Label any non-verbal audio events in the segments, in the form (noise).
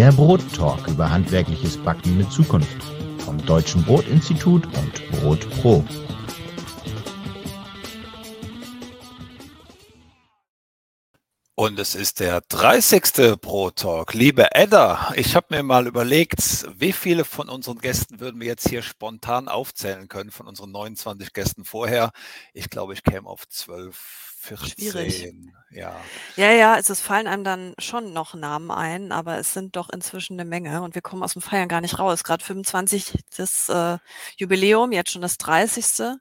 Der Brottalk über handwerkliches Backen mit Zukunft vom Deutschen Brotinstitut und Brot Pro. Und es ist der 30. Brot Talk. Liebe Edda, ich habe mir mal überlegt, wie viele von unseren Gästen würden wir jetzt hier spontan aufzählen können, von unseren 29 Gästen vorher. Ich glaube, ich käme auf 12, 14. Schwierig. Ja. Ja, ja, also es fallen einem dann schon noch Namen ein, aber es sind doch inzwischen eine Menge und wir kommen aus dem Feiern gar nicht raus. Gerade 25 das äh, Jubiläum, jetzt schon das 30. Das,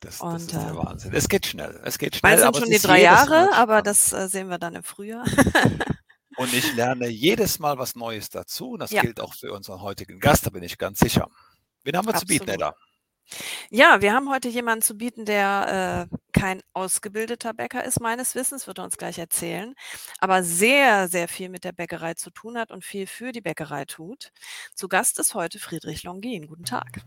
das Und, ist der äh, Wahnsinn. Es geht schnell. Es geht schnell. Bald sind schon es die drei Jahre, aber das äh, sehen wir dann im Frühjahr. (laughs) Und ich lerne jedes Mal was Neues dazu. Und das Ja. gilt auch für unseren heutigen Gast, da bin ich ganz sicher. Wen haben wir zu bieten, Absolut. Edda? Ja, wir haben heute jemanden zu bieten, der äh, kein ausgebildeter Bäcker ist, meines Wissens, wird er uns gleich erzählen, aber sehr, sehr viel mit der Bäckerei zu tun hat und viel für die Bäckerei tut. Zu Gast ist heute Friedrich Longin. Guten Tag.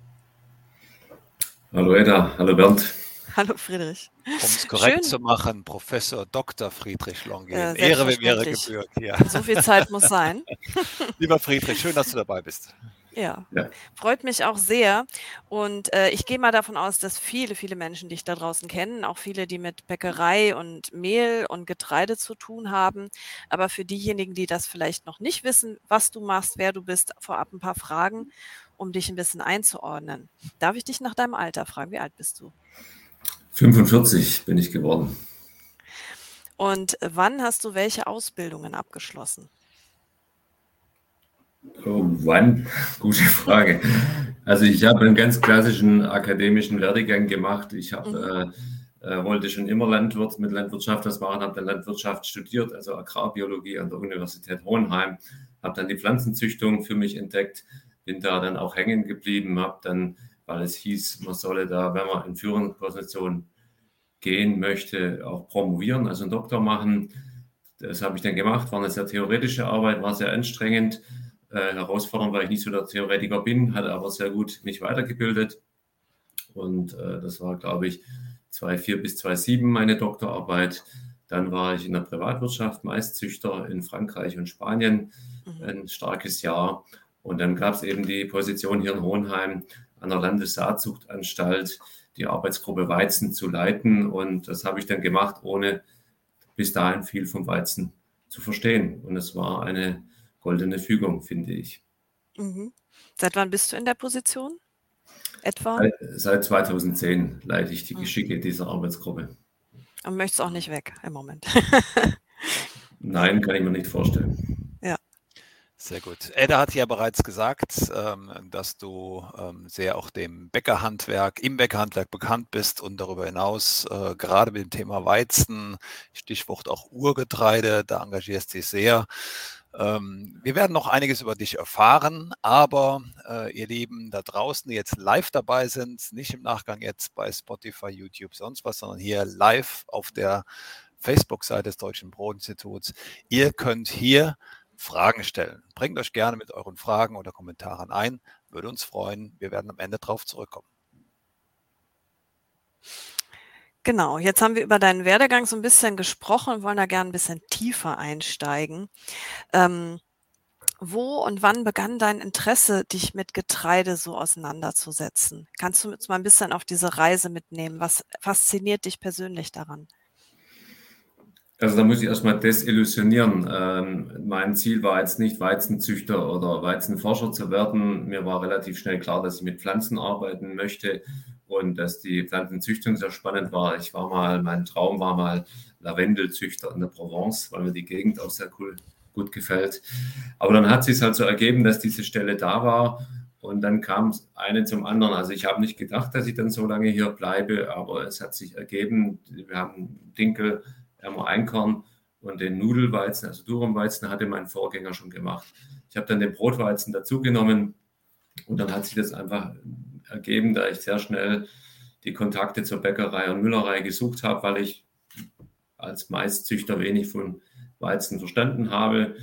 Hallo Edda, hallo Bernd. Hallo Friedrich. Um es korrekt Schön. zu machen, Professor Dr. Friedrich Longin. Äh, Ehre, wem Ehre gebührt. Ja. So viel Zeit muss sein. (laughs) Lieber Friedrich, schön, dass du dabei bist. Ja, Ja. freut mich auch sehr. Und äh, ich gehe mal davon aus, dass viele, viele Menschen dich da draußen kennen, auch viele, die mit Bäckerei und Mehl und Getreide zu tun haben. Aber für diejenigen, die das vielleicht noch nicht wissen, was du machst, wer du bist, vorab ein paar Fragen, um dich ein bisschen einzuordnen. Darf ich dich nach deinem Alter fragen? Wie alt bist du? 45 bin ich geworden. Und wann hast du welche Ausbildungen abgeschlossen? Oh, wann? (laughs) Gute Frage. Also ich habe einen ganz klassischen akademischen Werdegang gemacht. Ich habe, äh, äh, wollte schon immer Landwirt mit Landwirtschaft was machen, habe dann Landwirtschaft studiert, also Agrarbiologie an der Universität Hohenheim, habe dann die Pflanzenzüchtung für mich entdeckt, bin da dann auch hängen geblieben, habe dann, weil es hieß, man solle da, wenn man in führende Position gehen möchte, auch promovieren, also einen Doktor machen. Das habe ich dann gemacht, war eine sehr theoretische Arbeit, war sehr anstrengend, äh, herausfordernd, weil ich nicht so der Theoretiker bin, hatte aber sehr gut mich weitergebildet. Und äh, das war, glaube ich, 2004 bis 2007 meine Doktorarbeit. Dann war ich in der Privatwirtschaft, Maiszüchter in Frankreich und Spanien, Mhm. ein starkes Jahr. Und dann gab es eben die Position hier in Hohenheim an der Landessaatzuchtanstalt, die Arbeitsgruppe Weizen zu leiten. Und das habe ich dann gemacht, ohne bis dahin viel vom Weizen zu verstehen. Und es war eine goldene Fügung, finde ich. Mhm. Seit wann bist du in der Position? Etwa? Seit- Seit 2010 leite ich die Mhm. Geschicke dieser Arbeitsgruppe. Und möchtest auch nicht weg im Moment. (laughs) Nein, kann ich mir nicht vorstellen. Sehr gut. Edda hat ja bereits gesagt, ähm, dass du ähm, sehr auch dem Bäckerhandwerk, im Bäckerhandwerk bekannt bist und darüber hinaus äh, gerade mit dem Thema Weizen, Stichwort auch Urgetreide, da engagierst du dich sehr. Ähm, wir werden noch einiges über dich erfahren, aber äh, ihr Lieben da draußen, die jetzt live dabei sind, nicht im Nachgang jetzt bei Spotify, YouTube, sonst was, sondern hier live auf der Facebook-Seite des Deutschen Brotinstituts, ihr könnt hier Fragen stellen. Bringt euch gerne mit euren Fragen oder Kommentaren ein. Würde uns freuen. Wir werden am Ende drauf zurückkommen. Genau, jetzt haben wir über deinen Werdegang so ein bisschen gesprochen und wollen da gerne ein bisschen tiefer einsteigen. Ähm, wo und wann begann dein Interesse, dich mit Getreide so auseinanderzusetzen? Kannst du uns mal ein bisschen auf diese Reise mitnehmen? Was fasziniert dich persönlich daran? Also da muss ich erstmal desillusionieren. Ähm, mein Ziel war jetzt nicht Weizenzüchter oder Weizenforscher zu werden. Mir war relativ schnell klar, dass ich mit Pflanzen arbeiten möchte und dass die Pflanzenzüchtung sehr spannend war. Ich war mal, mein Traum war mal Lavendelzüchter in der Provence, weil mir die Gegend auch sehr cool gut gefällt. Aber dann hat sich halt so ergeben, dass diese Stelle da war und dann kam es eine zum anderen. Also ich habe nicht gedacht, dass ich dann so lange hier bleibe, aber es hat sich ergeben. Wir haben Dinkel, Ärmer Einkorn und den Nudelweizen, also Durumweizen, hatte mein Vorgänger schon gemacht. Ich habe dann den Brotweizen dazugenommen und dann hat sich das einfach ergeben, da ich sehr schnell die Kontakte zur Bäckerei und Müllerei gesucht habe, weil ich als Maiszüchter wenig von Weizen verstanden habe.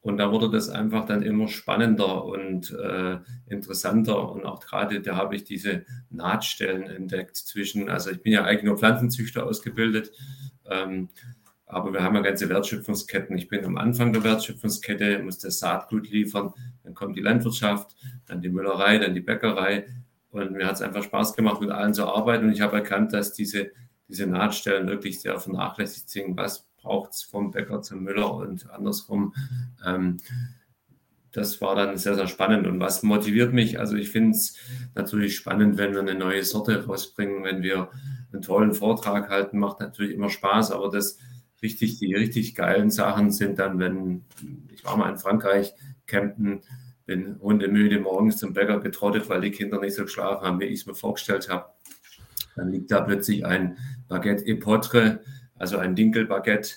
Und da wurde das einfach dann immer spannender und äh, interessanter. Und auch gerade da habe ich diese Nahtstellen entdeckt zwischen, also ich bin ja eigentlich nur Pflanzenzüchter ausgebildet, ähm, Aber wir haben ja ganze Wertschöpfungsketten. Ich bin am Anfang der Wertschöpfungskette, muss das Saatgut liefern, dann kommt die Landwirtschaft, dann die Müllerei, dann die Bäckerei. Und mir hat es einfach Spaß gemacht, mit allen zu arbeiten. Und ich habe erkannt, dass diese, diese Nahtstellen wirklich sehr vernachlässigt sind. Was braucht es vom Bäcker zum Müller und andersrum? Ähm, das war dann sehr, sehr spannend. Und was motiviert mich? Also ich finde es natürlich spannend, wenn wir eine neue Sorte rausbringen, wenn wir einen tollen Vortrag halten, macht natürlich immer Spaß, aber das richtig, die richtig geilen Sachen sind dann, wenn, ich war mal in Frankreich, campen, bin hundemüde morgens zum Bäcker getrottet, weil die Kinder nicht so geschlafen haben, wie ich es mir vorgestellt habe. Dann liegt da plötzlich ein Baguette Epotre, also ein Dinkelbaguette.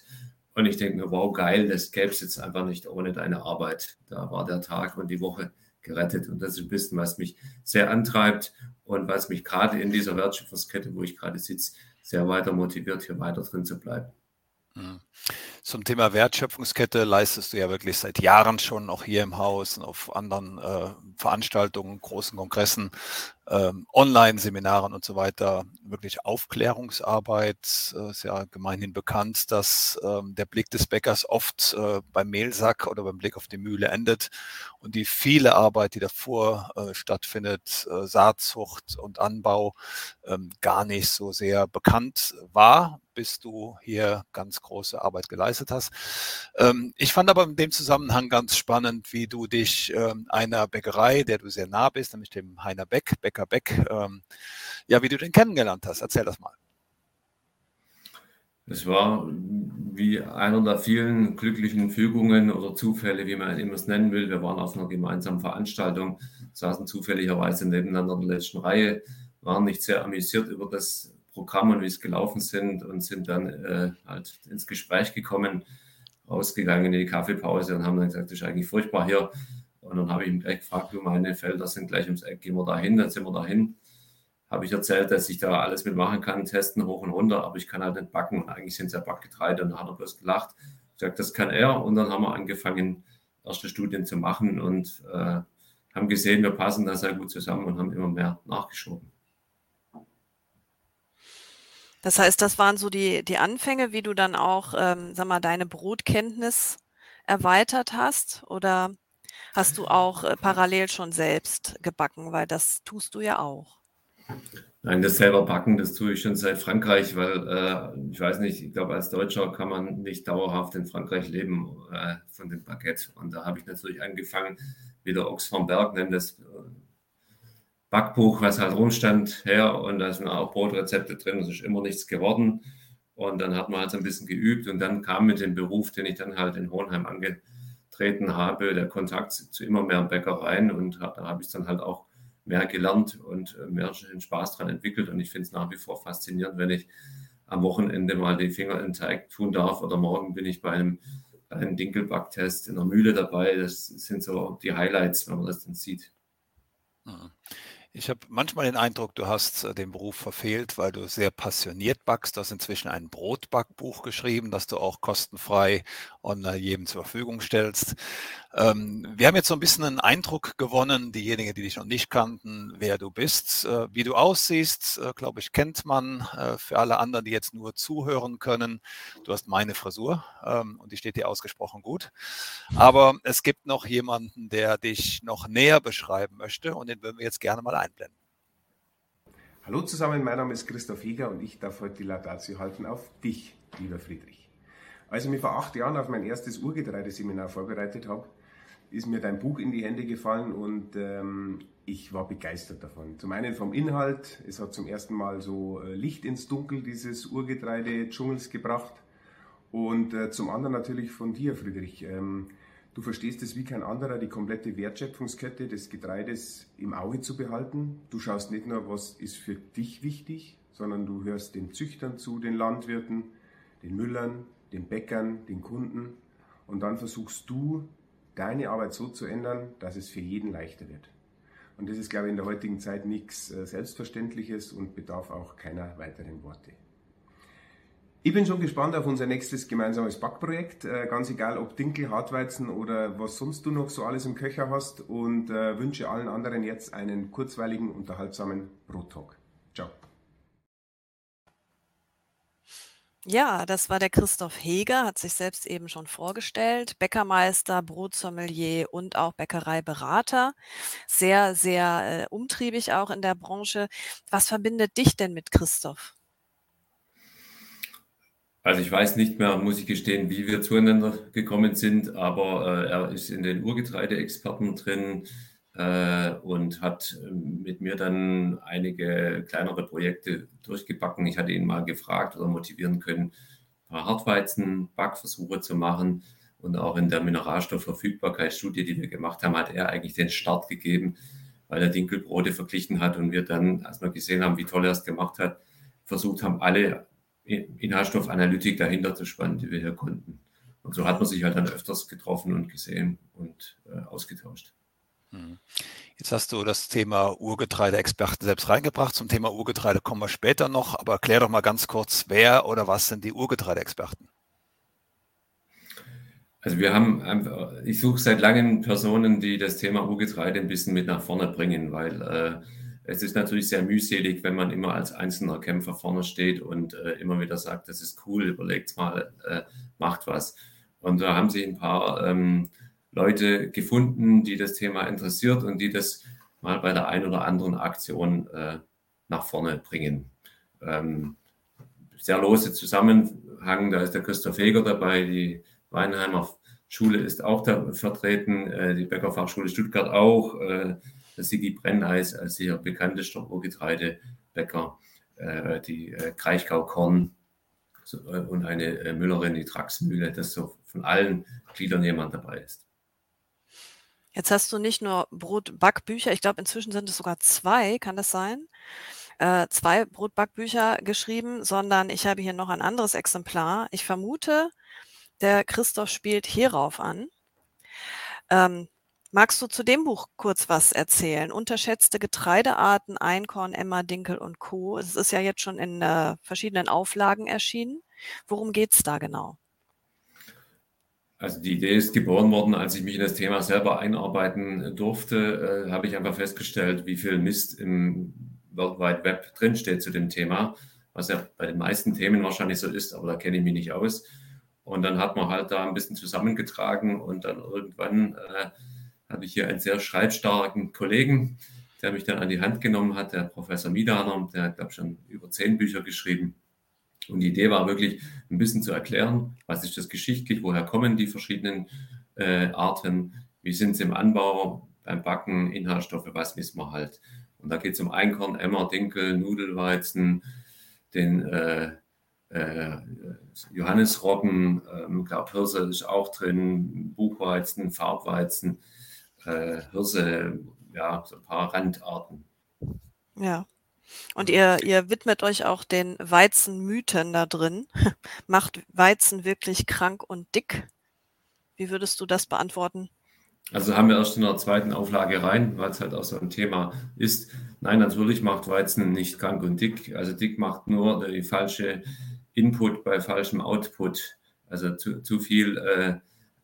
Und ich denke mir, wow, geil, das gäbe es jetzt einfach nicht ohne deine Arbeit. Da war der Tag und die Woche gerettet. Und das ist ein bisschen, was mich sehr antreibt und was mich gerade in dieser Wertschöpfungskette, wo ich gerade sitze, sehr weiter motiviert, hier weiter drin zu bleiben. Zum Thema Wertschöpfungskette leistest du ja wirklich seit Jahren schon, auch hier im Haus und auf anderen äh, Veranstaltungen, großen Kongressen, ähm, Online-Seminaren und so weiter, wirklich Aufklärungsarbeit. Äh, ist ja gemeinhin bekannt, dass ähm, der Blick des Bäckers oft äh, beim Mehlsack oder beim Blick auf die Mühle endet und die viele Arbeit, die davor äh, stattfindet, äh, Saatzucht und Anbau, ähm, gar nicht so sehr bekannt war, bis du hier ganz große Arbeit geleistet hast. Ähm, ich fand aber in dem Zusammenhang ganz spannend, wie du dich ähm, einer Bäckerei, der du sehr nah bist, nämlich dem Heiner Beck, Bäcker Beck, ähm, ja, wie du den kennengelernt hast. Erzähl das mal. Es war wie einer der vielen glücklichen Fügungen oder Zufälle, wie man immer es nennen will. Wir waren auf einer gemeinsamen Veranstaltung, saßen zufälligerweise nebeneinander in der letzten Reihe, waren nicht sehr amüsiert über das Programm und wie es gelaufen sind und sind dann äh, halt ins Gespräch gekommen, rausgegangen in die Kaffeepause und haben dann gesagt, das ist eigentlich furchtbar hier. Und dann habe ich ihn gleich gefragt, du, meine Felder sind gleich ums Eck, gehen wir da hin, dann sind wir da hin. Habe ich erzählt, dass ich da alles mitmachen kann, testen hoch und runter, aber ich kann halt nicht backen. Eigentlich sind es ja Backgetreide. Und dann hat er bloß gelacht. Ich gesagt, das kann er. Und dann haben wir angefangen, erste Studien zu machen und äh, haben gesehen, wir passen da sehr gut zusammen und haben immer mehr nachgeschoben. Das heißt, das waren so die, die Anfänge, wie du dann auch, ähm, sag mal, deine Brotkenntnis erweitert hast? Oder hast du auch äh, parallel schon selbst gebacken? Weil das tust du ja auch. Nein, das selber backen, das tue ich schon seit Frankreich, weil äh, ich weiß nicht, ich glaube, als Deutscher kann man nicht dauerhaft in Frankreich leben äh, von dem Baguette. Und da habe ich natürlich angefangen, wie der Ochs vom Berg nennt das äh, Backbuch, was halt rumstand, her und da sind auch Brotrezepte drin, es ist immer nichts geworden. Und dann hat man halt so ein bisschen geübt und dann kam mit dem Beruf, den ich dann halt in Hohenheim angetreten habe, der Kontakt zu immer mehr Bäckereien und da habe ich dann halt auch mehr gelernt und äh, mehr Spaß daran entwickelt. Und ich finde es nach wie vor faszinierend, wenn ich am Wochenende mal die Finger in den Teig tun darf oder morgen bin ich bei einem, einem Dinkelbacktest in der Mühle dabei. Das sind so die Highlights, wenn man das dann sieht. Ich habe manchmal den Eindruck, du hast äh, den Beruf verfehlt, weil du sehr passioniert backst. Du hast inzwischen ein Brotbackbuch geschrieben, das du auch kostenfrei online jedem zur Verfügung stellst. Ähm, wir haben jetzt so ein bisschen einen Eindruck gewonnen, diejenigen, die dich noch nicht kannten, wer du bist, äh, wie du aussiehst, äh, glaube ich, kennt man. Äh, für alle anderen, die jetzt nur zuhören können, du hast meine Frisur ähm, und die steht dir ausgesprochen gut. Aber es gibt noch jemanden, der dich noch näher beschreiben möchte und den würden wir jetzt gerne mal einblenden. Hallo zusammen, mein Name ist Christoph Jäger und ich darf heute die Laudatio halten auf dich, lieber Friedrich. Als ich mich vor acht Jahren auf mein erstes Urgetreideseminar vorbereitet habe, ist mir dein Buch in die Hände gefallen und ähm, ich war begeistert davon. Zum einen vom Inhalt, es hat zum ersten Mal so äh, Licht ins Dunkel dieses Urgetreide-Dschungels gebracht und äh, zum anderen natürlich von dir, Friedrich. Ähm, Du verstehst es wie kein anderer, die komplette Wertschöpfungskette des Getreides im Auge zu behalten. Du schaust nicht nur, was ist für dich wichtig, sondern du hörst den Züchtern zu, den Landwirten, den Müllern, den Bäckern, den Kunden. Und dann versuchst du, deine Arbeit so zu ändern, dass es für jeden leichter wird. Und das ist, glaube ich, in der heutigen Zeit nichts äh, Selbstverständliches und bedarf auch keiner weiteren Worte. Ich bin schon gespannt auf unser nächstes gemeinsames Backprojekt. Äh, ganz egal, ob Dinkel, Hartweizen oder was sonst du noch so alles im Köcher hast. Und äh, wünsche allen anderen jetzt einen kurzweiligen, unterhaltsamen Brottalk. Ja, das war der Christoph Heger, hat sich selbst eben schon vorgestellt. Bäckermeister, Brotsommelier und auch Bäckereiberater. Sehr, sehr äh, umtriebig auch in der Branche. Was verbindet dich denn mit Christoph? Also ich weiß nicht mehr, muss ich gestehen, wie wir zueinander gekommen sind, aber äh, er ist in den Urgetreideexperten drin und hat ähm, mit mir dann einige kleinere Projekte durchgebacken. Ich hatte ihn mal gefragt oder motivieren können, ein paar Hartweizen-Backversuche zu machen. Und auch in der Mineralstoffverfügbarkeitsstudie, die wir gemacht haben, hat er eigentlich den Start gegeben, weil er Dinkelbrote verglichen hat und wir dann, als wir gesehen haben, wie toll er es gemacht hat, versucht haben, alle Inhaltsstoffanalytik dahinter zu spannen, die wir hier konnten. Und so hat man sich halt dann öfters getroffen und gesehen und äh, ausgetauscht. Mhm. Jetzt hast du das Thema Urgetreide-Experten selbst reingebracht. Zum Thema Urgetreide kommen wir später noch, aber erklär doch mal ganz kurz, wer oder was sind die Urgetreide-Experten? Also wir haben einfach, ich suche seit langem Personen, die das Thema Urgetreide ein bisschen mit nach vorne bringen, weil äh, es ist natürlich sehr mühselig, wenn man immer als einzelner Kämpfer vorne steht und äh, immer wieder sagt, das ist cool, überlegt mal, äh, macht was. Und da haben sich ein paar ähm, Leute gefunden, die das Thema interessiert und die das mal bei der einen oder anderen Aktion äh, nach vorne bringen. Ähm, sehr lose Zusammenhang, da ist der Christoph Heger dabei, die Weinheimer Schule ist auch da vertreten, äh, die Bäckerfachschule Stuttgart auch, äh, der Sigi Brenneis als hier bekanntester Urgetreidebäcker, äh, die äh, Kraichgau Korn so, äh, und eine äh, Müllerin, die Traxmühle, dass so von allen Gliedern jemand dabei ist. Jetzt hast du nicht nur Brotbackbücher, ich glaube, inzwischen sind es sogar zwei, kann das sein? Äh, zwei Brotbackbücher geschrieben, sondern ich habe hier noch ein anderes Exemplar. Ich vermute, der Christoph spielt hierauf an. Ähm, magst du zu dem Buch kurz was erzählen? Unterschätzte Getreidearten, Einkorn, Emma, Dinkel und Co. Es ist ja jetzt schon in äh, verschiedenen Auflagen erschienen. Worum geht es da genau? Also die Idee ist geboren worden, als ich mich in das Thema selber einarbeiten durfte, äh, habe ich einfach festgestellt, wie viel Mist im World Wide Web drinsteht zu dem Thema, was ja bei den meisten Themen wahrscheinlich so ist, aber da kenne ich mich nicht aus. Und dann hat man halt da ein bisschen zusammengetragen und dann irgendwann äh, hatte ich hier einen sehr schreibstarken Kollegen, der mich dann an die Hand genommen hat, der Professor Miedaner, der hat, glaube ich, schon über zehn Bücher geschrieben und die Idee war wirklich ein bisschen zu erklären, was ist das geschichtlich, woher kommen die verschiedenen äh, Arten, wie sind sie im Anbau, beim Backen, Inhaltsstoffe, was wissen wir halt. Und da geht es um Einkorn, Emmer, Dinkel, Nudelweizen, den äh, äh, Johannisroggen, ähm, ich glaube Hirse ist auch drin, Buchweizen, Farbweizen, äh, Hirse, ja, so ein paar Randarten. Ja. Und ihr, ihr widmet euch auch den Weizenmythen da drin. (laughs) Macht Weizen wirklich krank und dick? Wie würdest du das beantworten? Also haben wir erst in der zweiten Auflage rein, weil es halt auch so ein Thema ist. Nein, natürlich macht Weizen nicht krank und dick. Also dick macht nur die falsche Input bei falschem Output. Also zu, zu viel äh,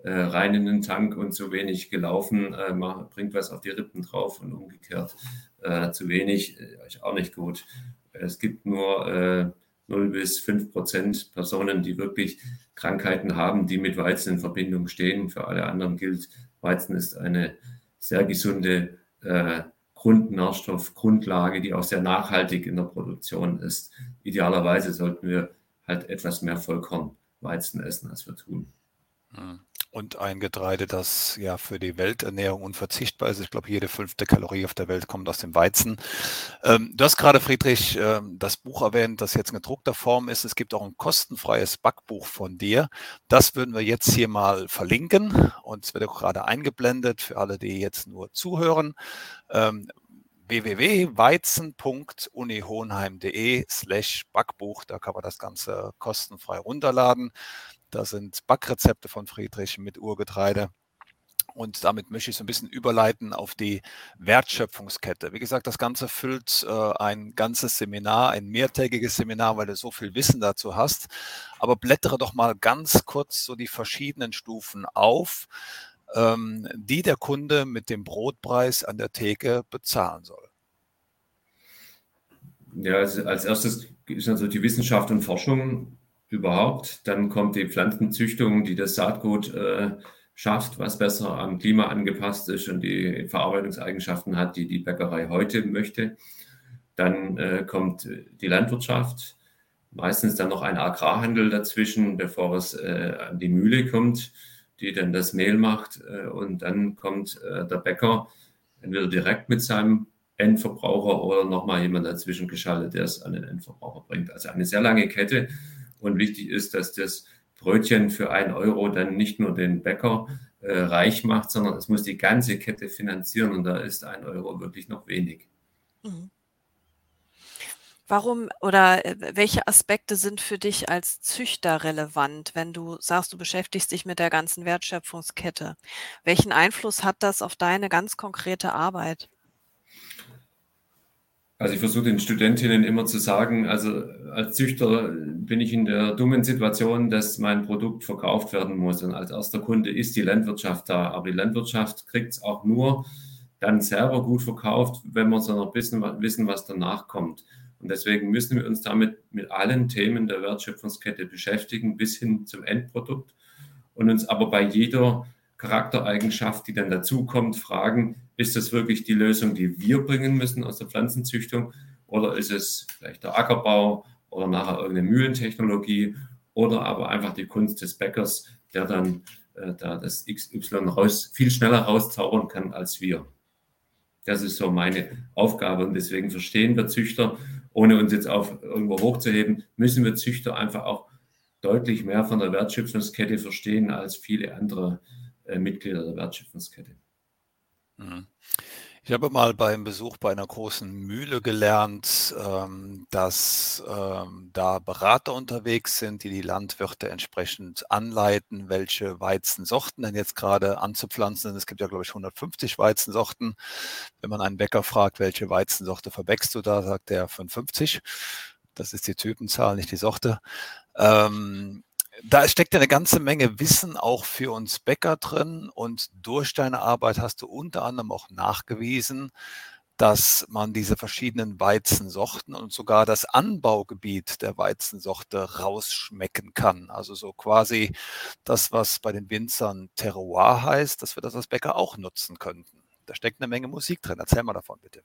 rein in den Tank und zu wenig gelaufen, äh, bringt was auf die Rippen drauf und umgekehrt äh, zu wenig äh, ist auch nicht gut. Es gibt nur äh, 0 bis 5 Prozent Personen, die wirklich Krankheiten haben, die mit Weizen in Verbindung stehen. Für alle anderen gilt, Weizen ist eine sehr gesunde äh, Grundnährstoff, Grundlage, die auch sehr nachhaltig in der Produktion ist. Idealerweise sollten wir halt etwas mehr Vollkornweizen essen, als wir tun. Hm und ein Getreide, das ja für die Welternährung unverzichtbar ist. Ich glaube, jede fünfte Kalorie auf der Welt kommt aus dem Weizen. Ähm, du hast gerade, Friedrich, äh, das Buch erwähnt, das jetzt in gedruckter Form ist. Es gibt auch ein kostenfreies Backbuch von dir. Das würden wir jetzt hier mal verlinken und es wird auch gerade eingeblendet für alle, die jetzt nur zuhören. Ähm, www.weizen.unihohenheim.de slash Backbuch. Da kann man das Ganze kostenfrei runterladen. Da sind Backrezepte von Friedrich mit Urgetreide. Und damit möchte ich so ein bisschen überleiten auf die Wertschöpfungskette. Wie gesagt, das Ganze füllt äh, ein ganzes Seminar, ein mehrtägiges Seminar, weil du so viel Wissen dazu hast. Aber blättere doch mal ganz kurz so die verschiedenen Stufen auf, ähm, die der Kunde mit dem Brotpreis an der Theke bezahlen soll. Ja, also als erstes ist also die Wissenschaft und Forschung überhaupt. Dann kommt die Pflanzenzüchtung, die das Saatgut äh, schafft, was besser am Klima angepasst ist und die Verarbeitungseigenschaften hat, die die Bäckerei heute möchte. Dann äh, kommt die Landwirtschaft, meistens dann noch ein Agrarhandel dazwischen, bevor es äh, an die Mühle kommt, die dann das Mehl macht. Äh, und dann kommt äh, der Bäcker entweder direkt mit seinem Endverbraucher oder nochmal jemand dazwischen geschaltet, der es an den Endverbraucher bringt. Also eine sehr lange Kette. Und wichtig ist, dass das Brötchen für einen Euro dann nicht nur den Bäcker äh, reich macht, sondern es muss die ganze Kette finanzieren. Und da ist ein Euro wirklich noch wenig. Mhm. Warum oder äh, welche Aspekte sind für dich als Züchter relevant, wenn du sagst, du beschäftigst dich mit der ganzen Wertschöpfungskette? Welchen Einfluss hat das auf deine ganz konkrete Arbeit? Also ich versuche den Studentinnen immer zu sagen, also als Züchter bin ich in der dummen Situation, dass mein Produkt verkauft werden muss. Und als erster Kunde ist die Landwirtschaft da. Aber die Landwirtschaft kriegt es auch nur dann selber gut verkauft, wenn wir so noch wissen, wissen, was danach kommt. Und deswegen müssen wir uns damit mit allen Themen der Wertschöpfungskette beschäftigen, bis hin zum Endprodukt. Und uns aber bei jeder Charaktereigenschaft, die dann dazukommt, fragen, ist das wirklich die Lösung, die wir bringen müssen aus der Pflanzenzüchtung? Oder ist es vielleicht der Ackerbau oder nachher irgendeine Mühlentechnologie oder aber einfach die Kunst des Bäckers, der dann äh, da das XY raus, viel schneller rauszaubern kann als wir? Das ist so meine Aufgabe und deswegen verstehen wir Züchter ohne uns jetzt auf irgendwo hochzuheben, müssen wir Züchter einfach auch deutlich mehr von der Wertschöpfungskette verstehen als viele andere äh, Mitglieder der Wertschöpfungskette. Mhm. Ich habe mal beim Besuch bei einer großen Mühle gelernt, ähm, dass ähm, da Berater unterwegs sind, die die Landwirte entsprechend anleiten, welche Weizensorten denn jetzt gerade anzupflanzen sind. Es gibt ja, glaube ich, 150 Weizensorten. Wenn man einen Bäcker fragt, welche Weizensorte verbäckst du da, sagt er 55. Das ist die Typenzahl, nicht die Sorte. Ähm, da steckt ja eine ganze Menge Wissen auch für uns Bäcker drin und durch deine Arbeit hast du unter anderem auch nachgewiesen, dass man diese verschiedenen Weizensorten und sogar das Anbaugebiet der Weizensorte rausschmecken kann. Also so quasi das, was bei den Winzern Terroir heißt, dass wir das als Bäcker auch nutzen könnten. Da steckt eine Menge Musik drin. Erzähl mal davon bitte.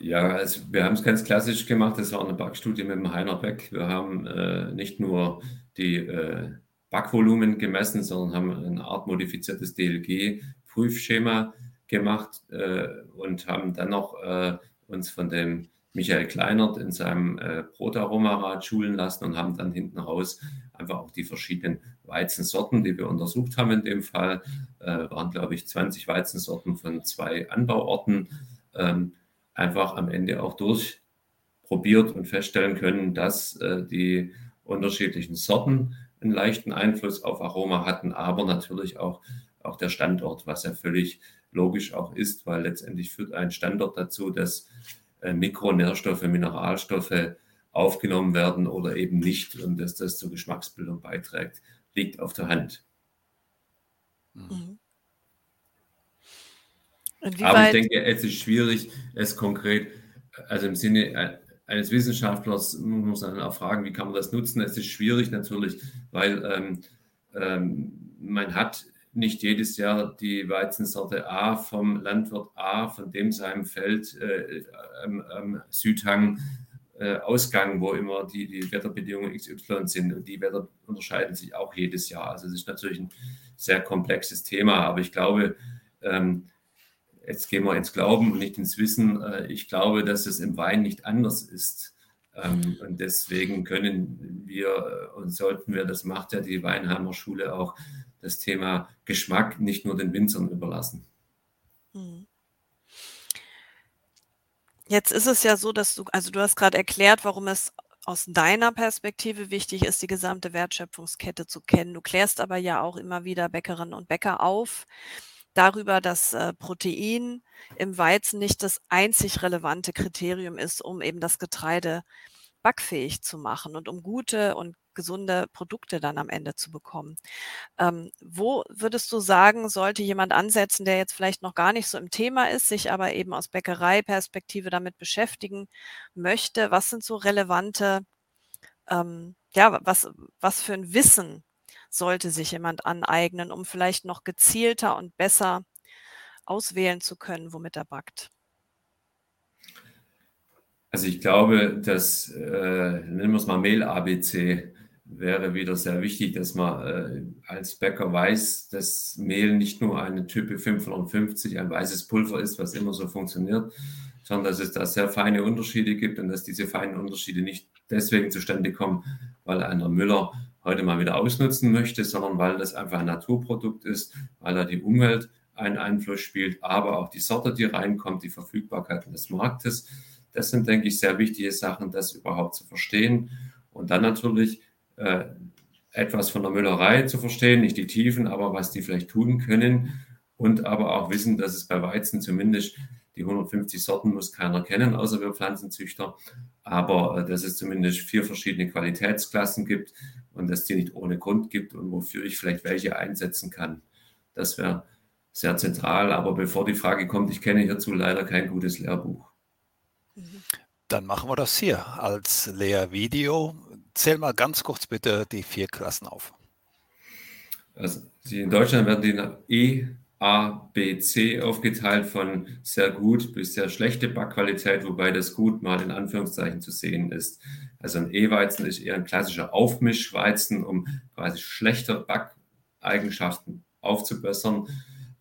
Ja, also wir haben es ganz klassisch gemacht. Das war eine Backstudie mit dem Heiner Beck. Wir haben äh, nicht nur die äh, Backvolumen gemessen, sondern haben ein Art modifiziertes DLG-Prüfschema gemacht äh, und haben dann noch äh, uns von dem Michael Kleinert in seinem äh, Brotaromarad schulen lassen und haben dann hinten raus einfach auch die verschiedenen Weizensorten, die wir untersucht haben in dem Fall, äh, waren glaube ich 20 Weizensorten von zwei Anbauorten. Ähm, einfach am Ende auch durchprobiert und feststellen können, dass äh, die unterschiedlichen Sorten einen leichten Einfluss auf Aroma hatten, aber natürlich auch, auch der Standort, was ja völlig logisch auch ist, weil letztendlich führt ein Standort dazu, dass äh, Mikronährstoffe, Mineralstoffe aufgenommen werden oder eben nicht und dass das zur Geschmacksbildung beiträgt, liegt auf der Hand. Mhm. Aber ich denke, es ist schwierig, es konkret, also im Sinne eines Wissenschaftlers muss man dann auch fragen, wie kann man das nutzen? Es ist schwierig natürlich, weil ähm, ähm, man hat nicht jedes Jahr die Weizensorte A vom Landwirt A, von dem seinem Feld äh, am, am, Südhang äh, Ausgang, wo immer die, die Wetterbedingungen XY sind. Und die Wetter unterscheiden sich auch jedes Jahr. Also es ist natürlich ein sehr komplexes Thema, aber ich glaube, ähm, jetzt gehen wir ins Glauben und nicht ins Wissen. Äh, ich glaube, dass es im Wein nicht anders ist. Ähm, und deswegen können wir und sollten wir, das macht ja die Weinheimer Schule auch, das Thema Geschmack nicht nur den Winzern überlassen. Hm. Jetzt ist es ja so, dass du, also du hast gerade erklärt, warum es aus deiner Perspektive wichtig ist, die gesamte Wertschöpfungskette zu kennen. Du klärst aber ja auch immer wieder Bäckerinnen und Bäcker auf, darüber, dass äh, Protein im Weizen nicht das einzig relevante Kriterium ist, um eben das Getreide backfähig zu machen und um gute und gesunde Produkte dann am Ende zu bekommen. Ähm, wo würdest du sagen, sollte jemand ansetzen, der jetzt vielleicht noch gar nicht so im Thema ist, sich aber eben aus Bäckereiperspektive damit beschäftigen möchte? Was sind so relevante ähm, ja, was, was für ein Wissen sollte sich jemand aneignen, um vielleicht noch gezielter und besser auswählen zu können, womit er backt? Also ich glaube, dass, äh, nennen wir es mal Mehl-ABC, wäre wieder sehr wichtig, dass man äh, als Bäcker weiß, dass Mehl nicht nur eine Type 550, ein weißes Pulver ist, was immer so funktioniert, sondern dass es da sehr feine Unterschiede gibt und dass diese feinen Unterschiede nicht deswegen zustande kommen, weil einer Müller heute mal wieder ausnutzen möchte, sondern weil das einfach ein Naturprodukt ist, weil da die Umwelt einen Einfluss spielt, aber auch die Sorte, die reinkommt, die Verfügbarkeit des Marktes. Das sind, denke ich, sehr wichtige Sachen, das überhaupt zu verstehen. Und dann natürlich äh, etwas von der Müllerei zu verstehen, nicht die Tiefen, aber was die vielleicht tun können. Und aber auch wissen, dass es bei Weizen zumindest die 150 Sorten muss keiner kennen, außer wir Pflanzenzüchter. Aber äh, dass es zumindest vier verschiedene Qualitätsklassen gibt und dass die nicht ohne Grund gibt und wofür ich vielleicht welche einsetzen kann. Das wäre sehr zentral. Aber bevor die Frage kommt, ich kenne hierzu leider kein gutes Lehrbuch. Dann machen wir das hier als Lehrvideo. Zähl mal ganz kurz bitte die vier Klassen auf. Also in Deutschland werden die E, A, B, C aufgeteilt von sehr gut bis sehr schlechte Backqualität, wobei das gut mal in Anführungszeichen zu sehen ist. Also ein E-Weizen ist eher ein klassischer Aufmischweizen, um quasi schlechte Backeigenschaften aufzubessern.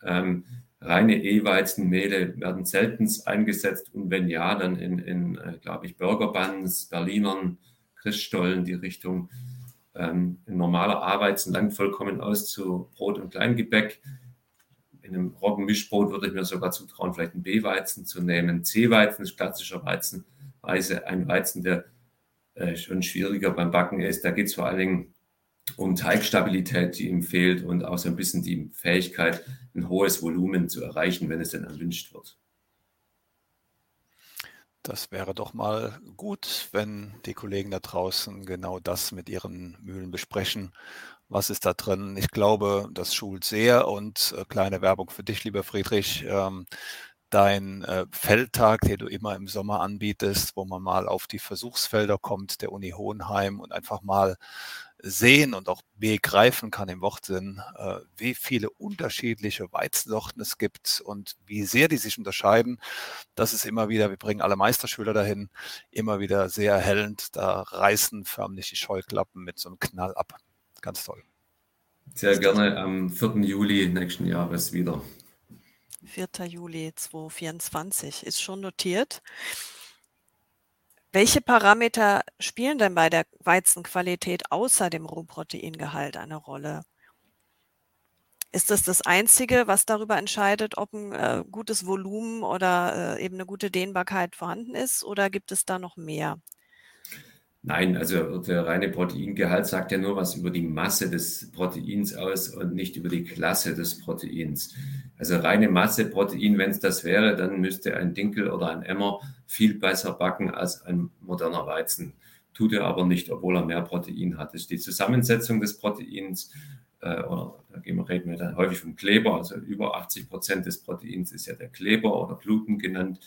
Ähm, reine E-Weizenmehle werden selten eingesetzt und wenn ja, dann in, in äh, glaube ich, Burgerbuns, Berlinern, Christstollen, die Richtung. Ähm, ein normaler A-Weizen langt vollkommen aus zu Brot und Kleingebäck. In einem Roggenmischbrot würde ich mir sogar zutrauen, vielleicht einen B-Weizen zu nehmen. C-Weizen ist klassischer Weizenweise, ein Weizen, der schon schwieriger beim Backen ist. Da geht es vor allen Dingen um Teigstabilität, die ihm fehlt und auch so ein bisschen die Fähigkeit, ein hohes Volumen zu erreichen, wenn es denn erwünscht wird. Das wäre doch mal gut, wenn die Kollegen da draußen genau das mit ihren Mühlen besprechen. Was ist da drin? Ich glaube, das schult sehr und äh, kleine Werbung für dich, lieber Friedrich. Ähm, dein äh, Feldtag, den du immer im Sommer anbietest, wo man mal auf die Versuchsfelder kommt der Uni Hohenheim und einfach mal sehen und auch begreifen kann im Wortsinn, äh, wie viele unterschiedliche Weizensorten es gibt und wie sehr die sich unterscheiden. Das ist immer wieder, wir bringen alle Meisterschüler dahin, immer wieder sehr erhellend. Da reißen förmlich die Scheuklappen mit so einem Knall ab. Ganz toll. Sehr gerne am 4. Juli nächsten Jahres wieder. 4. Juli 2024 ist schon notiert. Welche Parameter spielen denn bei der Weizenqualität außer dem Rohproteingehalt eine Rolle? Ist das das Einzige, was darüber entscheidet, ob ein äh, gutes Volumen oder äh, eben eine gute Dehnbarkeit vorhanden ist, oder gibt es da noch mehr? Nein, also der reine Proteingehalt sagt ja nur was über die Masse des Proteins aus und nicht über die Klasse des Proteins. Also reine Masse Protein, wenn es das wäre, dann müsste ein Dinkel oder ein Emmer viel besser backen als ein moderner Weizen. Tut er aber nicht, obwohl er mehr Protein hat. Das ist die Zusammensetzung des Proteins, äh, oder da reden wir dann häufig vom Kleber, also über 80 Prozent des Proteins ist ja der Kleber oder Gluten genannt.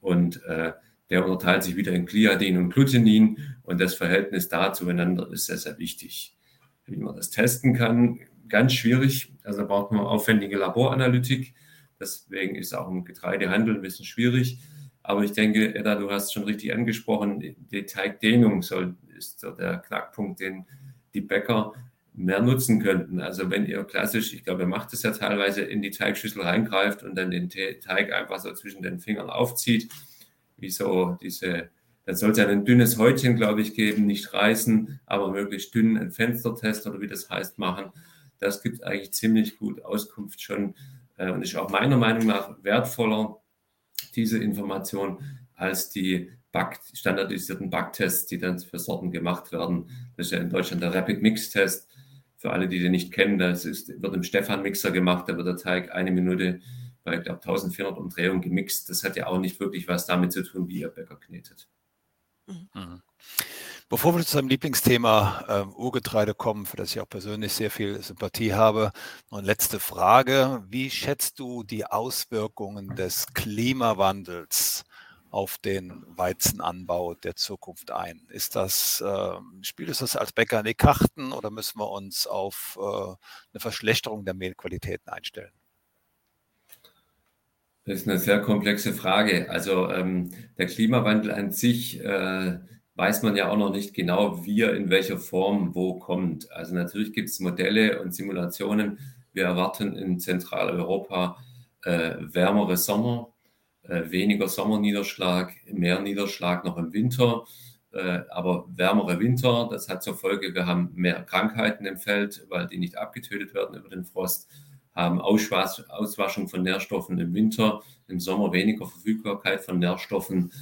Und äh, der unterteilt sich wieder in Gliadin und Glutenin und das Verhältnis da zueinander ist sehr, sehr wichtig. Wie man das testen kann, ganz schwierig. Also braucht man aufwendige Laboranalytik. Deswegen ist auch im Getreidehandel ein bisschen schwierig. Aber ich denke, Edda, du hast schon richtig angesprochen, die Teigdehnung soll, ist der Knackpunkt, den die Bäcker mehr nutzen könnten. Also wenn ihr klassisch, ich glaube, ihr macht es ja teilweise, in die Teigschüssel reingreift und dann den Teig einfach so zwischen den Fingern aufzieht, wie so diese, dann soll es ja ein dünnes Häutchen, glaube ich, geben, nicht reißen, aber möglichst dünn ein Fenstertest oder wie das heißt machen. Das gibt eigentlich ziemlich gut Auskunft schon äh, und ist auch meiner Meinung nach wertvoller, diese Information, als die Back, standardisierten Backtests, die dann für Sorten gemacht werden. Das ist ja in Deutschland der Rapid Mix Test. Für alle, die den nicht kennen, das ist, wird im Stefan-Mixer gemacht. Da wird der Teig eine Minute bei, ich glaube, 1400 Umdrehungen gemixt. Das hat ja auch nicht wirklich was damit zu tun, wie ihr Bäcker knetet. Mhm. Bevor wir zu seinem Lieblingsthema äh, Urgetreide kommen, für das ich auch persönlich sehr viel Sympathie habe, eine letzte Frage. Wie schätzt du die Auswirkungen des Klimawandels auf den Weizenanbau der Zukunft ein? Ist das, äh, spielt es das als Bäcker in die Karten oder müssen wir uns auf äh, eine Verschlechterung der Mehlqualitäten einstellen? Das ist eine sehr komplexe Frage. Also ähm, der Klimawandel an sich äh, weiß man ja auch noch nicht genau, wie er in welcher Form wo kommt. Also natürlich gibt es Modelle und Simulationen. Wir erwarten in Zentraleuropa äh, wärmere Sommer, äh, weniger Sommerniederschlag, mehr Niederschlag noch im Winter, äh, aber wärmere Winter. Das hat zur Folge, wir haben mehr Krankheiten im Feld, weil die nicht abgetötet werden über den Frost, haben Auswas Auswaschung von Nährstoffen im Winter, im Sommer weniger Verfügbarkeit von Nährstoffen.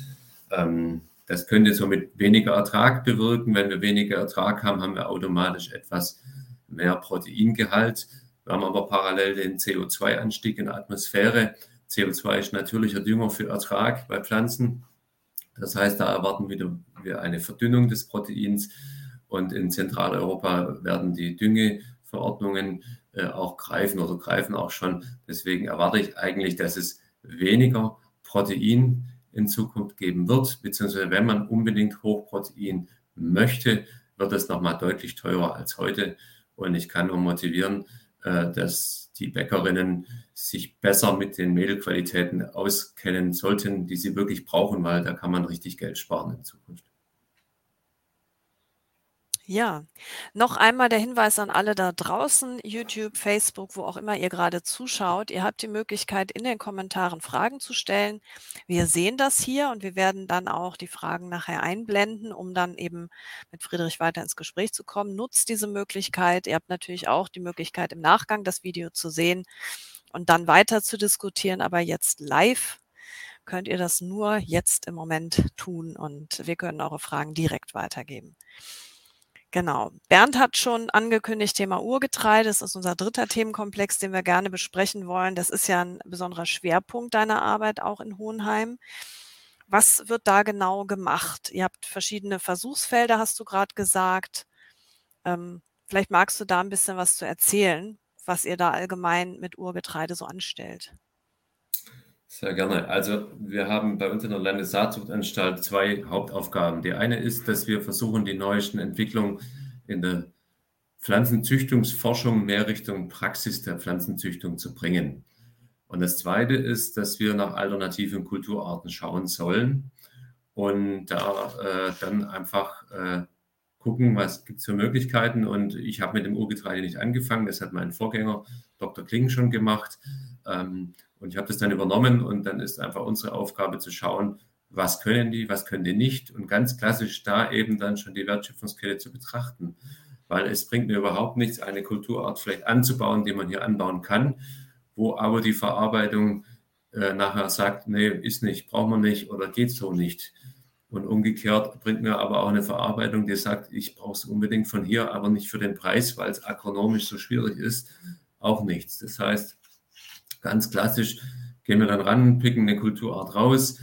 Ähm, das könnte somit weniger Ertrag bewirken. Wenn wir weniger Ertrag haben, haben wir automatisch etwas mehr Proteingehalt. Wir haben aber parallel den CO2-Anstieg in der Atmosphäre. CO2 ist natürlicher Dünger für Ertrag bei Pflanzen. Das heißt, da erwarten wir eine Verdünnung des Proteins. Und in Zentraleuropa werden die Düngeverordnungen äh, auch greifen oder greifen auch schon. Deswegen erwarte ich eigentlich, dass es weniger Protein in Zukunft geben wird, beziehungsweise wenn man unbedingt Hochprotein möchte, wird es nochmal deutlich teurer als heute. Und ich kann nur motivieren, äh, dass die Bäckerinnen sich besser mit den Mehlqualitäten auskennen sollten, die sie wirklich brauchen, weil da kann man richtig Geld sparen in Zukunft. Ja, noch einmal der Hinweis an alle da draußen, YouTube, Facebook, wo auch immer ihr gerade zuschaut. Ihr habt die Möglichkeit, in den Kommentaren Fragen zu stellen. Wir sehen das hier und wir werden dann auch die Fragen nachher einblenden, um dann eben mit Friedrich weiter ins Gespräch zu kommen. Nutzt diese Möglichkeit. Ihr habt natürlich auch die Möglichkeit, im Nachgang das Video zu sehen und dann weiter zu diskutieren, aber jetzt live könnt ihr das nur jetzt im Moment tun und wir können eure Fragen direkt weitergeben. Genau. Bernd hat schon angekündigt, Thema Urgetreide. Das ist unser dritter Themenkomplex, den wir gerne besprechen wollen. Das ist ja ein besonderer Schwerpunkt deiner Arbeit auch in Hohenheim. Was wird da genau gemacht? Ihr habt verschiedene Versuchsfelder, hast du gerade gesagt. Ähm, vielleicht magst du da ein bisschen was zu erzählen, was ihr da allgemein mit Urgetreide so anstellt. Sehr gerne. Also wir haben bei uns in der Landessaatzuchtanstalt zwei Hauptaufgaben. Die eine ist, dass wir versuchen, die neuesten Entwicklungen in der Pflanzenzüchtungsforschung mehr Richtung Praxis der Pflanzenzüchtung zu bringen. Und das zweite ist, dass wir nach alternativen Kulturarten schauen sollen und da äh, dann einfach äh, gucken, was gibt es für Möglichkeiten. Und ich habe mit dem Urgetreide nicht angefangen, das hat mein Vorgänger Dr. Kling schon gemacht. Ähm, und ich habe das dann übernommen und dann ist einfach unsere Aufgabe zu schauen, was können die, was können die nicht und ganz klassisch da eben dann schon die Wertschöpfungskette zu betrachten. Weil es bringt mir überhaupt nichts, eine Kulturart vielleicht anzubauen, die man hier anbauen kann, wo aber die Verarbeitung äh, nachher sagt, nee, ist nicht, braucht man nicht oder geht so nicht. Und umgekehrt bringt mir aber auch eine Verarbeitung, die sagt, ich brauche es unbedingt von hier, aber nicht für den Preis, weil es agronomisch so schwierig ist, auch nichts. Das heißt, Ganz klassisch gehen wir dann ran, picken eine Kulturart raus.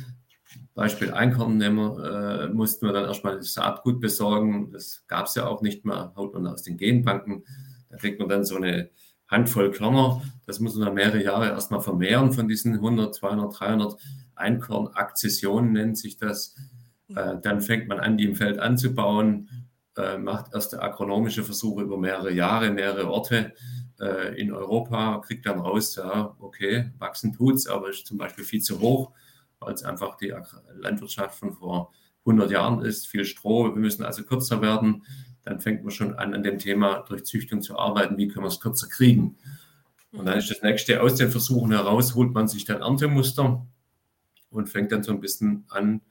Beispiel Einkorn nehmen wir, äh, mussten wir dann erstmal das Saatgut besorgen. Das gab es ja auch nicht mehr, haut man aus den Genbanken. Da kriegt man dann so eine Handvoll Körner. Das muss man dann mehrere Jahre erstmal vermehren von diesen 100, 200, 300 Einkorn-Akzessionen nennt sich das. Äh, dann fängt man an, die im Feld anzubauen, äh, macht erste agronomische Versuche über mehrere Jahre, mehrere Orte äh, in Europa, kriegt dann raus, ja, okay, wachsen tut's, aber ist zum Beispiel viel zu hoch, weil es einfach die Landwirtschaft von vor 100 Jahren ist, viel Stroh, wir müssen also kürzer werden. Dann fängt man schon an, an dem Thema durch Züchtung zu arbeiten, wie können wir es kürzer kriegen. Und dann ist das nächste, aus den Versuchen heraus holt man sich dann Erntemuster und fängt dann so ein bisschen an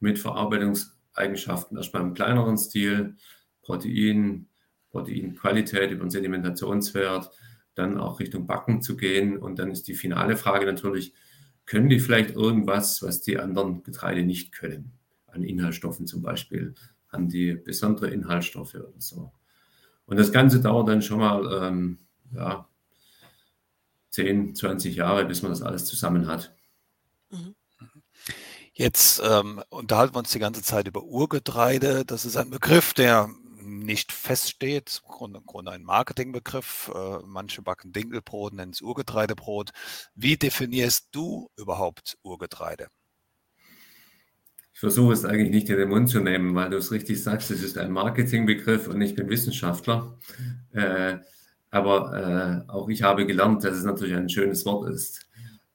mit Verarbeitungseigenschaften. Erstmal im kleineren Stil, Protein, Proteinqualität, über den Sedimentationswert, dann auch Richtung Backen zu gehen. Und dann ist die finale Frage natürlich, können die vielleicht irgendwas, was die anderen Getreide nicht können? An Inhaltsstoffen zum Beispiel, haben die besondere Inhaltsstoffe oder so. Und das Ganze dauert dann schon mal ähm, ja, 10, 20 Jahre, bis man das alles zusammen hat. Mhm. Jetzt ähm, unterhalten wir uns die ganze Zeit über Urgetreide. Das ist ein Begriff, der nicht feststeht. Im Grunde, ein Marketingbegriff. Äh, manche backen Dinkelbrot, nennen es Urgetreidebrot. Wie definierst du überhaupt Urgetreide? ich versuche es eigentlich nicht in den Mund zu nehmen, weil du es richtig sagst, es ist ein Marketingbegriff und ich bin Wissenschaftler. Äh, aber äh, auch ich habe gelernt, dass es natürlich ein schönes Wort ist.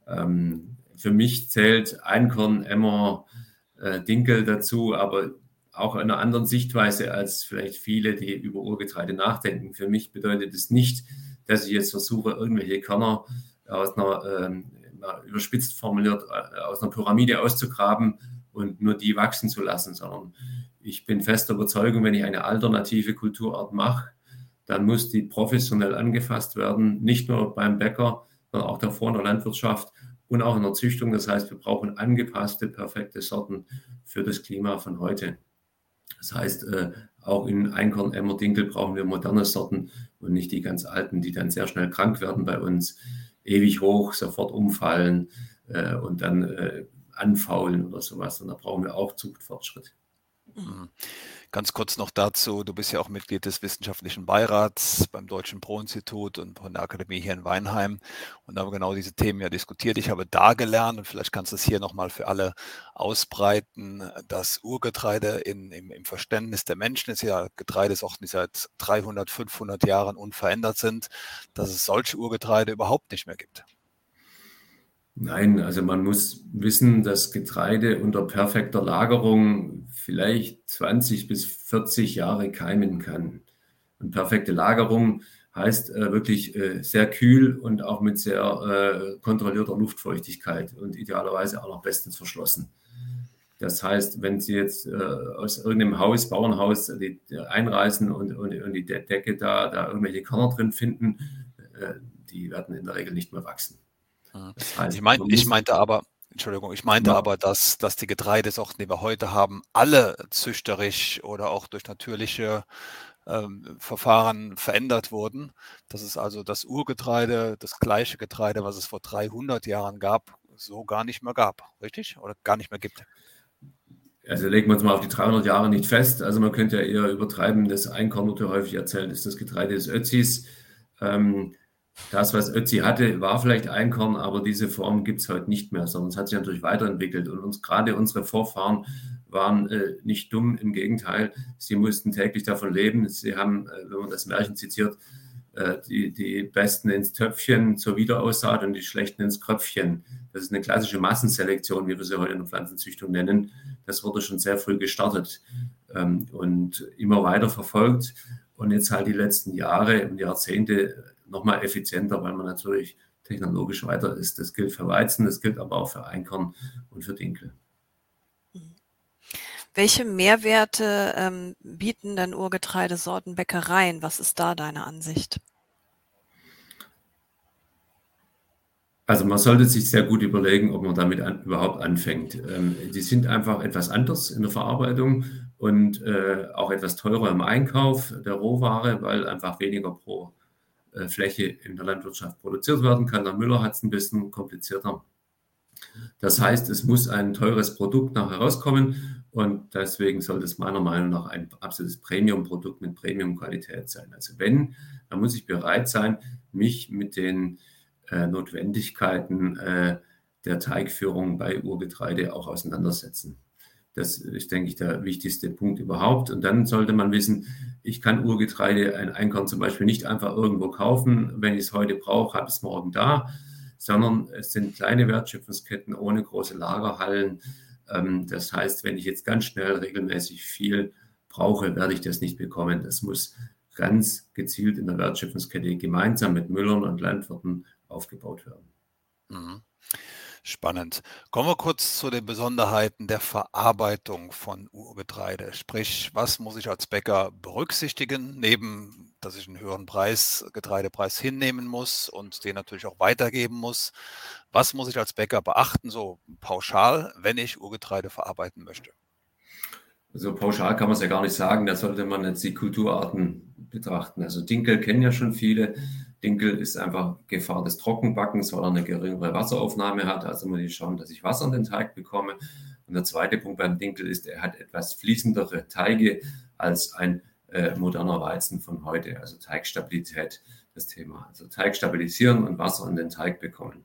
Ähm, für mich zählt Einkorn, Emmer, äh, Dinkel dazu, aber auch einer anderen Sichtweise als vielleicht viele, die über Urgetreide nachdenken. Für mich bedeutet es nicht, dass ich jetzt versuche, irgendwelche Körner aus einer, ähm, überspitzt formuliert, äh, aus einer Pyramide auszugraben und nur die wachsen zu lassen, sondern ich bin fester Überzeugung, wenn ich eine alternative Kulturart mache, dann muss die professionell angefasst werden, nicht nur beim Bäcker, sondern auch davor in der Landwirtschaft und auch in der Züchtung. Das heißt, wir brauchen angepasste, perfekte Sorten für das Klima von heute. Das heißt, äh, auch in Einkorn, Emmer, Dinkel brauchen wir moderne Sorten und nicht die ganz alten, die dann sehr schnell krank werden bei uns, ewig hoch, sofort umfallen äh, und dann äh, anfaulen oder sowas. Und da brauchen wir auch Zuchtfortschritt. Mhm. Ganz kurz noch dazu, du bist ja auch Mitglied des wissenschaftlichen Beirats beim Deutschen Pro-Institut und von der Akademie hier in Weinheim und haben genau diese Themen ja diskutiert. Ich habe da gelernt und vielleicht kannst du es hier nochmal für alle ausbreiten, dass Urgetreide in, im, im, Verständnis der Menschen ist ja Getreidesorten, die seit 300, 500 Jahren unverändert sind, dass es solche Urgetreide überhaupt nicht mehr gibt. Nein, also man muss wissen, dass Getreide unter perfekter Lagerung vielleicht 20 bis 40 Jahre keimen kann. Und perfekte Lagerung heißt äh, wirklich äh, sehr kühl und auch mit sehr äh, kontrollierter Luftfeuchtigkeit und idealerweise auch noch bestens verschlossen. Das heißt, wenn Sie jetzt äh, aus irgendeinem Haus, Bauernhaus, die, die einreißen und, und, und, die Decke da, da irgendwelche Körner drin finden, äh, die werden in der Regel nicht mehr wachsen. Das heißt, ich, mein, ich meinte aber, Entschuldigung, ich meinte ja. aber, dass, dass die Getreidesorten, die wir heute haben, alle züchterisch oder auch durch natürliche ähm, Verfahren verändert wurden. Das ist also das Urgetreide, das gleiche Getreide, was es vor 300 Jahren gab, so gar nicht mehr gab, richtig? Oder gar nicht mehr gibt. Also legen wir uns mal auf die 300 Jahre nicht fest. Also man könnte ja eher übertreiben, das Einkorn wurde häufig erzählt, ist das Getreide des Ötzis. Ähm, das, was Ötzi hatte, war vielleicht Einkorn, aber diese Form gibt es heute nicht mehr, sondern es hat sich natürlich weiterentwickelt. Und uns, gerade unsere Vorfahren waren äh, nicht dumm, im Gegenteil, sie mussten täglich davon leben. Sie haben, äh, wenn man das Märchen zitiert, äh, die, die Besten ins Töpfchen zur Wiederaussaat und die Schlechten ins Kröpfchen. Das ist eine klassische Massenselektion, wie wir sie heute in der Pflanzenzüchtung nennen. Das wurde schon sehr früh gestartet ähm, und immer weiter verfolgt. Und jetzt halt die letzten Jahre und Jahrzehnte nochmal effizienter, weil man natürlich technologisch weiter ist. Das gilt für Weizen, das gilt aber auch für Einkorn und für Dinkel. Welche Mehrwerte ähm, bieten denn Urgetreidesorten Bäckereien? Was ist da deine Ansicht? Also man sollte sich sehr gut überlegen, ob man damit an, überhaupt anfängt. Ähm, die sind einfach etwas anders in der Verarbeitung und äh, auch etwas teurer im Einkauf der Rohware, weil einfach weniger pro äh, Fläche in der Landwirtschaft produziert werden kann. Der Müller hat es ein bisschen komplizierter. Das heißt, es muss ein teures Produkt nachher rauskommen und deswegen sollte es meiner Meinung nach ein absolutes Premium-Produkt mit Premium-Qualität sein. Also wenn, dann muss ich bereit sein, mich mit den äh, Notwendigkeiten äh, der Teigführung bei Urgetreide auch auseinandersetzen. Das ist, denke ich, der wichtigste Punkt überhaupt. Und dann sollte man wissen, ich kann Urgetreide, ein Einkorn zum Beispiel nicht einfach irgendwo kaufen. Wenn ich es heute brauche, habe ich es morgen da, sondern es sind kleine Wertschöpfungsketten ohne große Lagerhallen. Ähm, das heißt, wenn ich jetzt ganz schnell regelmäßig viel brauche, werde ich das nicht bekommen. Das muss ganz gezielt in der Wertschöpfungskette gemeinsam mit Müllern und Landwirten aufgebaut werden. Mhm. Spannend. Kommen wir kurz zu den Besonderheiten der Verarbeitung von Urgetreide. Sprich, was muss ich als Bäcker berücksichtigen, neben, dass ich einen höheren Preis, Getreidepreis hinnehmen muss und den natürlich auch weitergeben muss. Was muss ich als Bäcker beachten, so pauschal, wenn ich Urgetreide verarbeiten möchte? Also pauschal kann man es ja gar nicht sagen, da sollte man jetzt die Kulturarten betrachten. Also Dinkel kennen ja schon viele. Dinkel ist einfach Gefahr des Trockenbackens, weil er eine geringere Wasseraufnahme hat. Also muss ich schauen, dass ich Wasser in den Teig bekomme. Und der zweite Punkt beim Dinkel ist, er hat etwas fließendere Teige als ein äh, moderner Weizen von heute. Also Teigstabilität, das Thema. Also Teig stabilisieren und Wasser in den Teig bekommen.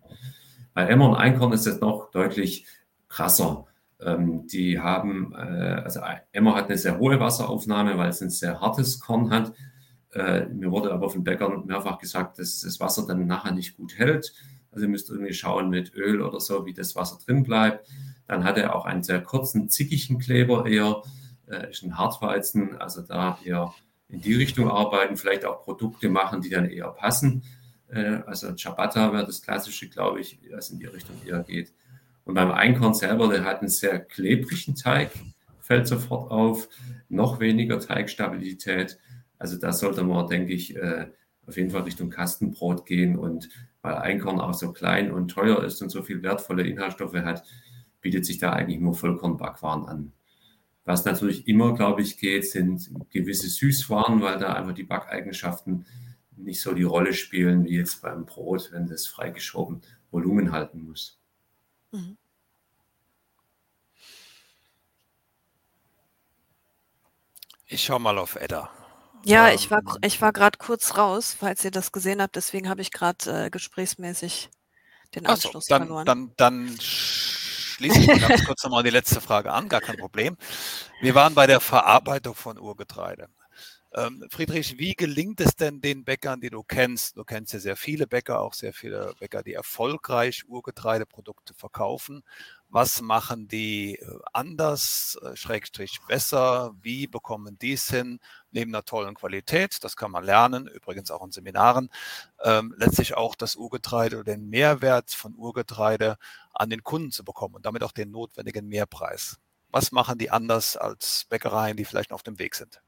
Bei Emmer und Einkorn ist es noch deutlich krasser. Ähm, die haben, äh, also Emmer hat eine sehr hohe Wasseraufnahme, weil es ein sehr hartes Korn hat. Äh, mir wurde aber von Bäckern mehrfach gesagt, dass das Wasser dann nachher nicht gut hält. Also ihr müsst irgendwie schauen mit Öl oder so, wie das Wasser drin bleibt. Dann hat er auch einen sehr kurzen, zickigen Kleber eher, äh, ist ein Hartweizen, also da eher in die Richtung arbeiten, vielleicht auch Produkte machen, die dann eher passen. Äh, also Ciabatta wäre das klassische, glaube ich, was in die Richtung eher geht. Und beim Einkorn selber, der hat einen sehr klebrigen Teig, fällt sofort auf, noch weniger Teigstabilität. Also da sollte man, denke ich, äh, auf jeden Fall Richtung Kastenbrot gehen. Und weil Einkorn auch so klein und teuer ist und so viel wertvolle Inhaltsstoffe hat, bietet sich da eigentlich nur Vollkornbackwaren an. Was natürlich immer, glaube ich, geht, sind gewisse Süßwaren, weil da einfach die Backeigenschaften nicht so die Rolle spielen wie jetzt beim Brot, wenn das freigeschoben Volumen halten muss. Mhm. Ich schaue mal auf Edda. Ja, ich war, ähm. ich war gerade kurz raus, falls ihr das gesehen habt. Deswegen habe ich gerade äh, gesprächsmäßig den Anschluss so, dann, verloren. Dann, dann schließe ich mal ganz kurz nochmal die letzte Frage an, gar kein Problem. Wir waren bei der Verarbeitung von Urgetreide. Ähm, Friedrich, wie gelingt es denn den Bäckern, die du kennst? Du kennst ja sehr viele Bäcker, auch sehr viele Bäcker, die erfolgreich Urgetreideprodukte verkaufen. Was machen die äh, anders, äh, schrägstrich besser? Wie bekommen die es hin? Neben einer tollen Qualität, das kann man lernen, übrigens auch in Seminaren, ähm, letztlich auch das Urgetreide oder den Mehrwert von Urgetreide an den Kunden zu bekommen und damit auch den notwendigen Mehrpreis. Was machen die anders als Bäckereien, die vielleicht noch auf dem Weg sind?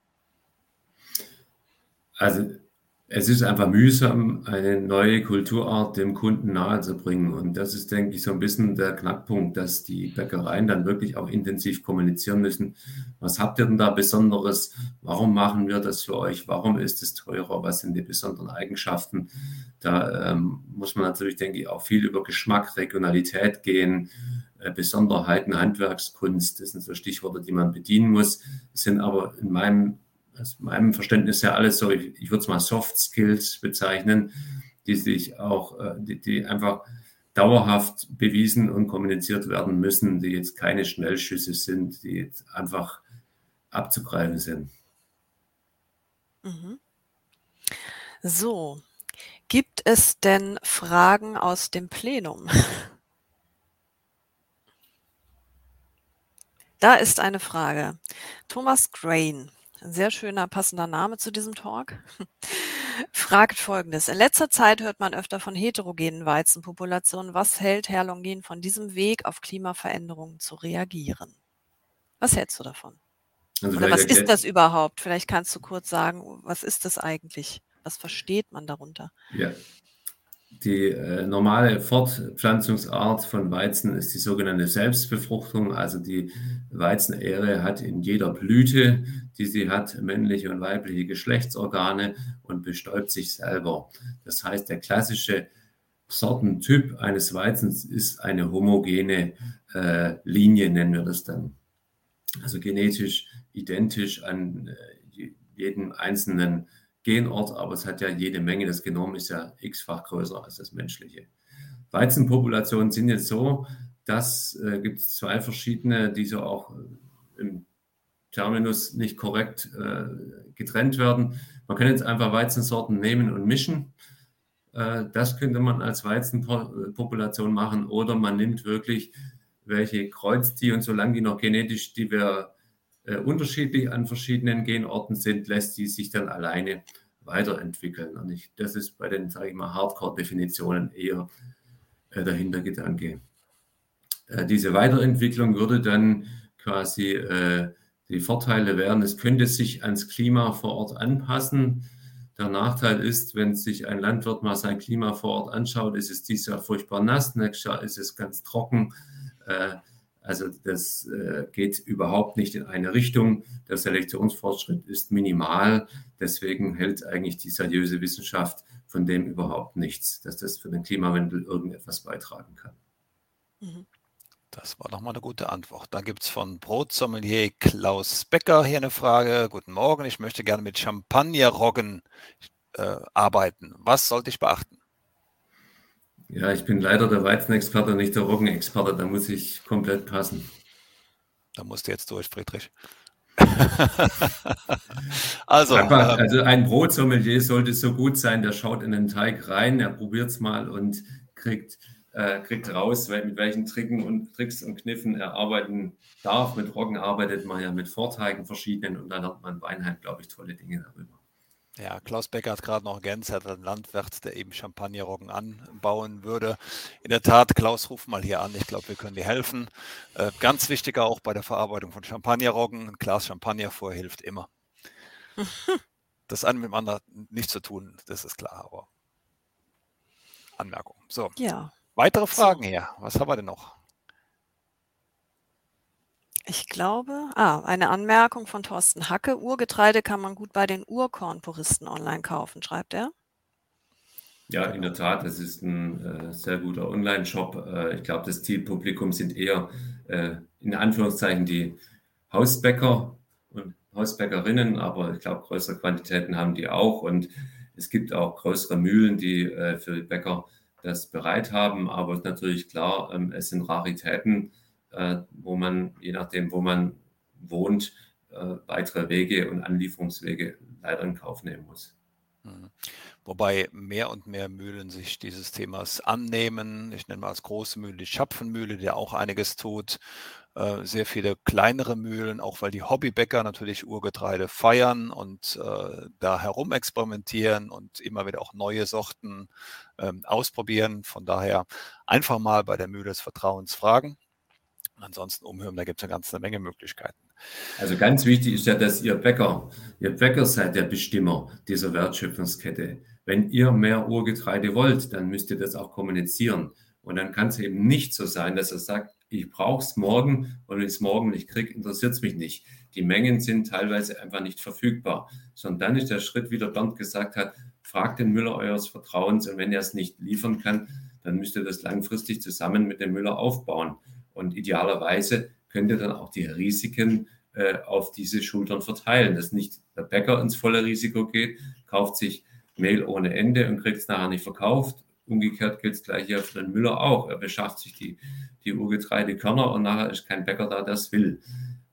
Also es ist einfach mühsam, eine neue Kulturart dem Kunden nahezubringen. Und das ist, denke ich, so ein bisschen der Knackpunkt, dass die Bäckereien dann wirklich auch intensiv kommunizieren müssen. Was habt ihr denn da Besonderes? Warum machen wir das für euch? Warum ist es teurer? Was sind die besonderen Eigenschaften? Da ähm, muss man natürlich, denke ich, auch viel über Geschmack, Regionalität gehen. Äh, Besonderheiten, Handwerkskunst, das sind so Stichworte, die man bedienen muss, sind aber in meinem aus meinem Verständnis ja alles so, ich, ich würde es mal Soft Skills bezeichnen, die sich auch, äh, die, die einfach dauerhaft bewiesen und kommuniziert werden müssen, die jetzt keine Schnellschüsse sind, die jetzt einfach abzugreifen sind. Mhm. So, gibt es denn Fragen aus dem Plenum? Da ist eine Frage. Thomas Grain ein sehr schöner, passender Name zu diesem Talk. (laughs) Fragt folgendes. In letzter Zeit hört man öfter von heterogenen Weizenpopulationen. Was hält Herr Longin von diesem Weg, auf Klimaveränderungen zu reagieren? Was hältst du davon? Also Oder was ist das überhaupt? Vielleicht kannst du kurz sagen, was ist das eigentlich? Was versteht man darunter? Ja, die äh, normale Fortpflanzungsart von Weizen ist die sogenannte Selbstbefruchtung. Also die Weizenähre hat in jeder Blüte, die sie hat, männliche und weibliche Geschlechtsorgane und bestäubt sich selber. Das heißt, der klassische Sortentyp eines Weizens ist eine homogene äh, Linie, nennen wir das dann. Also genetisch identisch an äh, jedem einzelnen Genort, aber es hat ja jede Menge. Das Genom ist ja x-fach größer als das menschliche. Weizenpopulationen sind jetzt so, dass äh, gibt es zwei verschiedene, die so auch äh, im Terminus nicht korrekt äh, getrennt werden. Man kann jetzt einfach Weizensorten nehmen und mischen. Äh, das könnte man als Weizenpopulation machen oder man nimmt wirklich welche kreuzt die und solange die noch genetisch, die wir äh, unterschiedlich an verschiedenen Genorten sind, lässt die sich dann alleine weiterentwickeln. Und ich, das ist bei den, sage ich mal, Hardcore-Definitionen eher äh, der Hintergedanke. Äh, diese Weiterentwicklung würde dann quasi äh, die Vorteile wären, es könnte sich ans Klima vor Ort anpassen. Der Nachteil ist, wenn sich ein Landwirt mal sein Klima vor Ort anschaut, ist es dieses Jahr furchtbar nass, nächstes Jahr ist es ganz trocken. Also das äh, geht überhaupt nicht in eine Richtung. Der Selektionsfortschritt ist minimal. Deswegen hält eigentlich die seriöse Wissenschaft von dem überhaupt nichts, dass das für den Klimawandel irgendetwas beitragen kann. Mhm. Das war nochmal eine gute Antwort. Dann gibt es von Brotsommelier Klaus Becker hier eine Frage. Guten Morgen, ich möchte gerne mit Champagnerroggen äh, arbeiten. Was sollte ich beachten? Ja, ich bin leider der Weizenexperte, nicht der Roggenexperte. Da muss ich komplett passen. Da musst du jetzt durch, Friedrich. (laughs) also, Einfach, ähm, also ein Brotsommelier sollte so gut sein, der schaut in den Teig rein, er probiert es mal und kriegt, äh, kriegt raus, mit welchen Tricken und, Tricks und Kniffen er arbeiten darf. Mit Roggen arbeitet man ja mit Vorteigen verschiedenen und dann hat man Weinheim, glaube ich, tolle Dinge darüber. Ja, Klaus Becker hat gerade noch ergänzt, er hat einen Landwirt, der eben Champagnerroggen anbauen würde. In der Tat, Klaus, ruf mal hier an. Ich glaube, wir können dir helfen. Äh, ganz wichtiger auch bei der Verarbeitung von Champagnerroggen. Ein Glas Champagner vorher hilft immer. (laughs) das eine mit dem anderen nichts zu tun, das ist klar, aber Anmerkung. So. Ja. Weitere Fragen so. hier. Was haben wir denn noch? Ich glaube, ah, eine Anmerkung von Thorsten Hacke. Urgetreide kann man gut bei den Urkornpuristen online kaufen, schreibt er. Ja, in der Tat, das ist ein äh, sehr guter Online-Shop. Äh, ich glaube, das Zielpublikum sind eher äh, in Anführungszeichen die Hausbäcker und Hausbäckerinnen, aber ich glaube, größere Quantitäten haben die auch. Und es gibt auch größere Mühlen, die äh, für die Bäcker das bereit haben. Aber natürlich klar, ähm, es sind Raritäten wo man, je nachdem, wo man wohnt, äh, weitere Wege und Anlieferungswege leider in Kauf nehmen muss. Mhm. Wobei mehr und mehr Mühlen sich dieses Themas annehmen. Ich nenne mal als große Mühle die Schapfenmühle, die auch einiges tut. Äh, sehr viele kleinere Mühlen, auch weil die Hobbybäcker natürlich Urgetreide feiern und äh, da herum experimentieren und immer wieder auch neue Sorten äh, ausprobieren. Von daher einfach mal bei der Mühle des Vertrauens fragen ansonsten umhören, da gibt es eine ganze Menge Möglichkeiten. Also ganz wichtig ist ja, dass ihr Bäcker, ihr Bäcker seid der Bestimmer dieser Wertschöpfungskette. Wenn ihr mehr Urgetreide wollt, dann müsst ihr das auch kommunizieren. Und dann kann es eben nicht so sein, dass er sagt, ich brauche es morgen und wenn ich es morgen nicht kriege, interessiert es mich nicht. Die Mengen sind teilweise einfach nicht verfügbar. Sondern dann ist der Schritt, wie der Bernd gesagt hat, fragt den Müller eures Vertrauens und wenn er es nicht liefern kann, dann müsst ihr das langfristig zusammen mit dem Müller aufbauen. Und idealerweise könnt ihr dann auch die Risiken äh, auf diese Schultern verteilen, dass nicht der Bäcker ins volle Risiko geht, kauft sich Mehl ohne Ende und kriegt es nachher nicht verkauft. Umgekehrt gilt es gleich hier für den Müller auch. Er beschafft sich die, die Urgetreidekörner und nachher ist kein Bäcker da, der es will.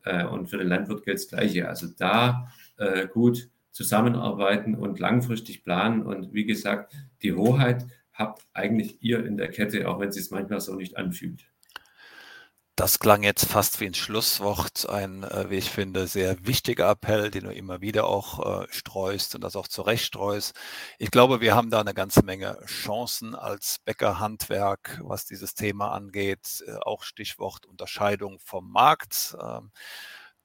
Äh, und für den Landwirt gilt das Gleiche. Also da äh, gut zusammenarbeiten und langfristig planen. Und wie gesagt, die Hoheit habt eigentlich ihr in der Kette, auch wenn es sich manchmal so nicht anfühlt. Das klang jetzt fast wie ein Schlusswort, ein, äh, wie ich finde, sehr wichtiger Appell, den du immer wieder auch äh, streust und das auch zurecht streust. Ich glaube, wir haben da eine ganze Menge Chancen als Bäckerhandwerk, was dieses Thema angeht. Äh, auch Stichwort Unterscheidung vom Markt. Ähm,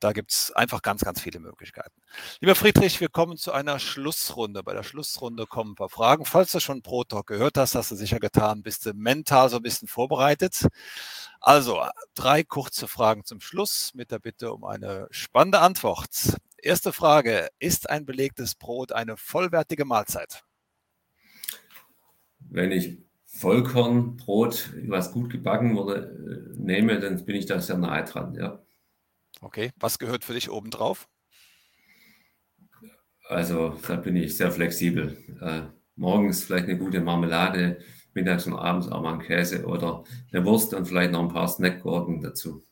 da gibt es einfach ganz, ganz viele Möglichkeiten. Lieber Friedrich, wir kommen zu einer Schlussrunde. Bei der Schlussrunde kommen ein paar Fragen. Falls du schon Pro Talk gehört hast, hast du sicher getan, bist du mental so ein bisschen vorbereitet. Also, drei kurze Fragen zum Schluss mit der Bitte um eine spannende Antwort. Erste Frage, ist ein belegtes Brot eine vollwertige Mahlzeit? Wenn ich Vollkornbrot, was gut gebacken wurde, äh, nehme, dann bin ich da sehr nahe dran, ja. Okay, was gehört für dich obendrauf? Also, da bin ich sehr flexibel. Äh, morgens vielleicht eine gute Marmelade, mittags und abends auch mal einen Käse oder eine Wurst und vielleicht noch ein paar Snackgurken dazu.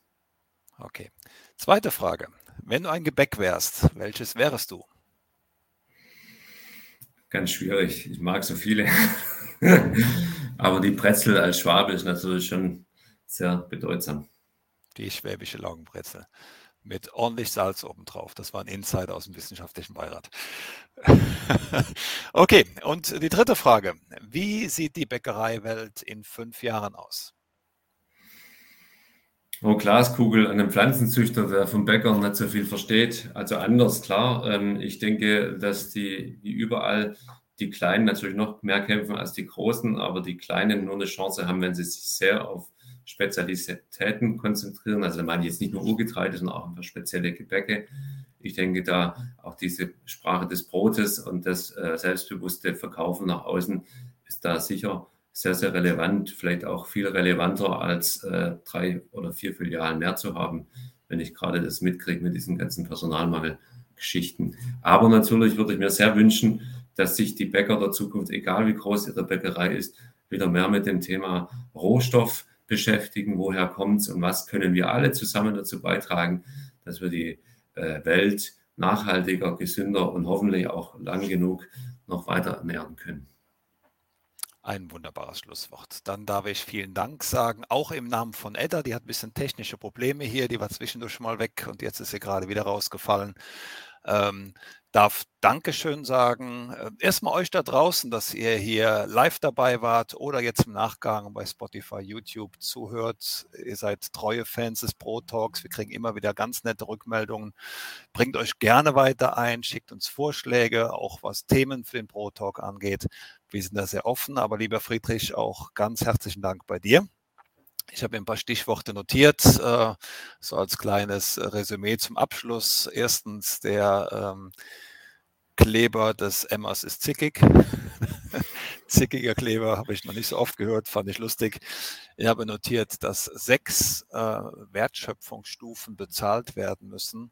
Okay. Zweite Frage. Wenn du ein Gebäck wärst, welches wärst du? Ganz schwierig. Ich mag so viele. (laughs) Aber die Brezel als Schwabe ist natürlich schon sehr bedeutsam. Die schwäbische Laugenbrezel mit ordentlich Salz obendrauf. Das war ein Insider aus dem wissenschaftlichen Beirat. (laughs) okay, und die dritte Frage. Wie sieht die Bäckereiwelt in fünf Jahren aus? Oh, Glaskugel an einem Pflanzenzüchter, der vom Bäcker nicht so viel versteht. Also anders, klar. Ähm, ich denke, dass die, die überall die Kleinen natürlich noch mehr kämpfen als die Großen, aber die Kleinen nur eine Chance haben, wenn sie sich sehr auf Spezialitäten konzentrieren. Also da meine ich jetzt nicht nur Urgetreide, sondern auch einfach spezielle Gebäcke. Ich denke da auch diese Sprache des Brotes und das äh, selbstbewusste Verkaufen nach außen ist da sicher sehr, sehr relevant, vielleicht auch viel relevanter als äh, drei oder vier Filialen mehr zu haben, wenn ich gerade das mitkriege mit diesen ganzen Personalmangelgeschichten. Aber natürlich würde ich mir sehr wünschen, dass sich die Bäcker der Zukunft, egal wie groß ihre Bäckerei ist, wieder mehr mit dem Thema Rohstoff beschäftigen, woher kommt es und was können wir alle zusammen dazu beitragen, dass wir die äh, Welt nachhaltiger, gesünder und hoffentlich auch lang genug noch weiter ernähren können. Ein wunderbares Schlusswort. Dann darf ich vielen Dank sagen, auch im Namen von Edda. Die hat ein bisschen technische Probleme hier, die war zwischendurch mal weg und jetzt ist sie gerade wieder rausgefallen. Ähm, darf Dankeschön sagen. Äh, erstmal euch da draußen, dass ihr hier live dabei wart oder jetzt im Nachgang bei Spotify, YouTube zuhört. Ihr seid treue Fans des Pro Talks. Wir kriegen immer wieder ganz nette Rückmeldungen. Bringt euch gerne weiter ein, schickt uns Vorschläge, auch was Themen für den Pro Talk angeht. Wir sind da sehr offen, aber lieber Friedrich, auch ganz herzlichen Dank bei dir. Ich habe ein paar Stichworte notiert, äh, so als kleines Resümee zum Abschluss. Erstens, der ähm, Kleber des Emmers ist zickig. (laughs) Zickiger Kleber habe ich noch nicht so oft gehört, fand ich lustig. Ich habe notiert, dass sechs äh, Wertschöpfungsstufen bezahlt werden müssen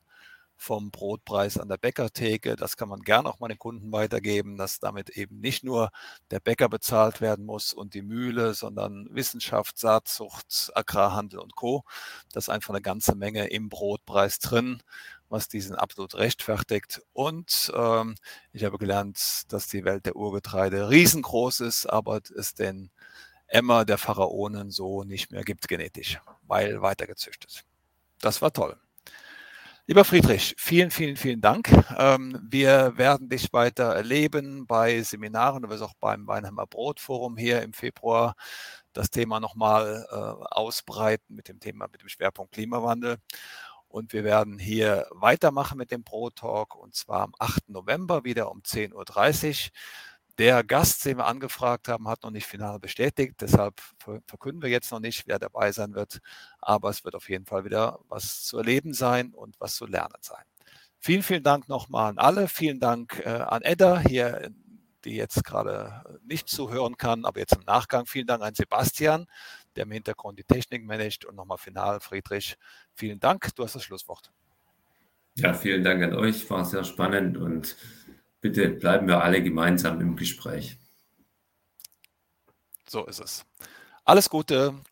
vom Brotpreis an der Bäckertheke. Das kann man gern auch mal den Kunden weitergeben, dass damit eben nicht nur der Bäcker bezahlt werden muss und die Mühle, sondern Wissenschaft, Saatzucht, Agrarhandel und Co. Das ist einfach eine ganze Menge im Brotpreis drin, was diesen absolut rechtfertigt. Und ähm, ich habe gelernt, dass die Welt der Urgetreide riesengroß ist, aber es den Emmer der Pharaonen so nicht mehr gibt genetisch, weil weitergezüchtet. Das war toll. Lieber Friedrich, vielen, vielen, vielen Dank. Ähm, wir werden dich weiter erleben bei Seminaren, du wirst auch beim Weinheimer Brotforum hier im Februar das Thema nochmal äh, ausbreiten mit dem Thema, mit dem Schwerpunkt Klimawandel. Und wir werden hier weitermachen mit dem Pro Talk und zwar am 8. November wieder um 10.30 Uhr. Der Gast, den wir angefragt haben, hat noch nicht final bestätigt. Deshalb verkünden wir jetzt noch nicht, wer dabei sein wird. Aber es wird auf jeden Fall wieder was zu erleben sein und was zu lernen sein. Vielen, vielen Dank nochmal an alle. Vielen Dank äh, an Edda hier, die jetzt gerade nicht zuhören kann, aber jetzt im Nachgang. Vielen Dank an Sebastian, der im Hintergrund die Technik managt. Und nochmal final, Friedrich, vielen Dank. Du hast das Schlusswort. Ja, vielen Dank an euch. War sehr spannend und Bitte bleiben wir alle gemeinsam im Gespräch. So ist es. Alles Gute.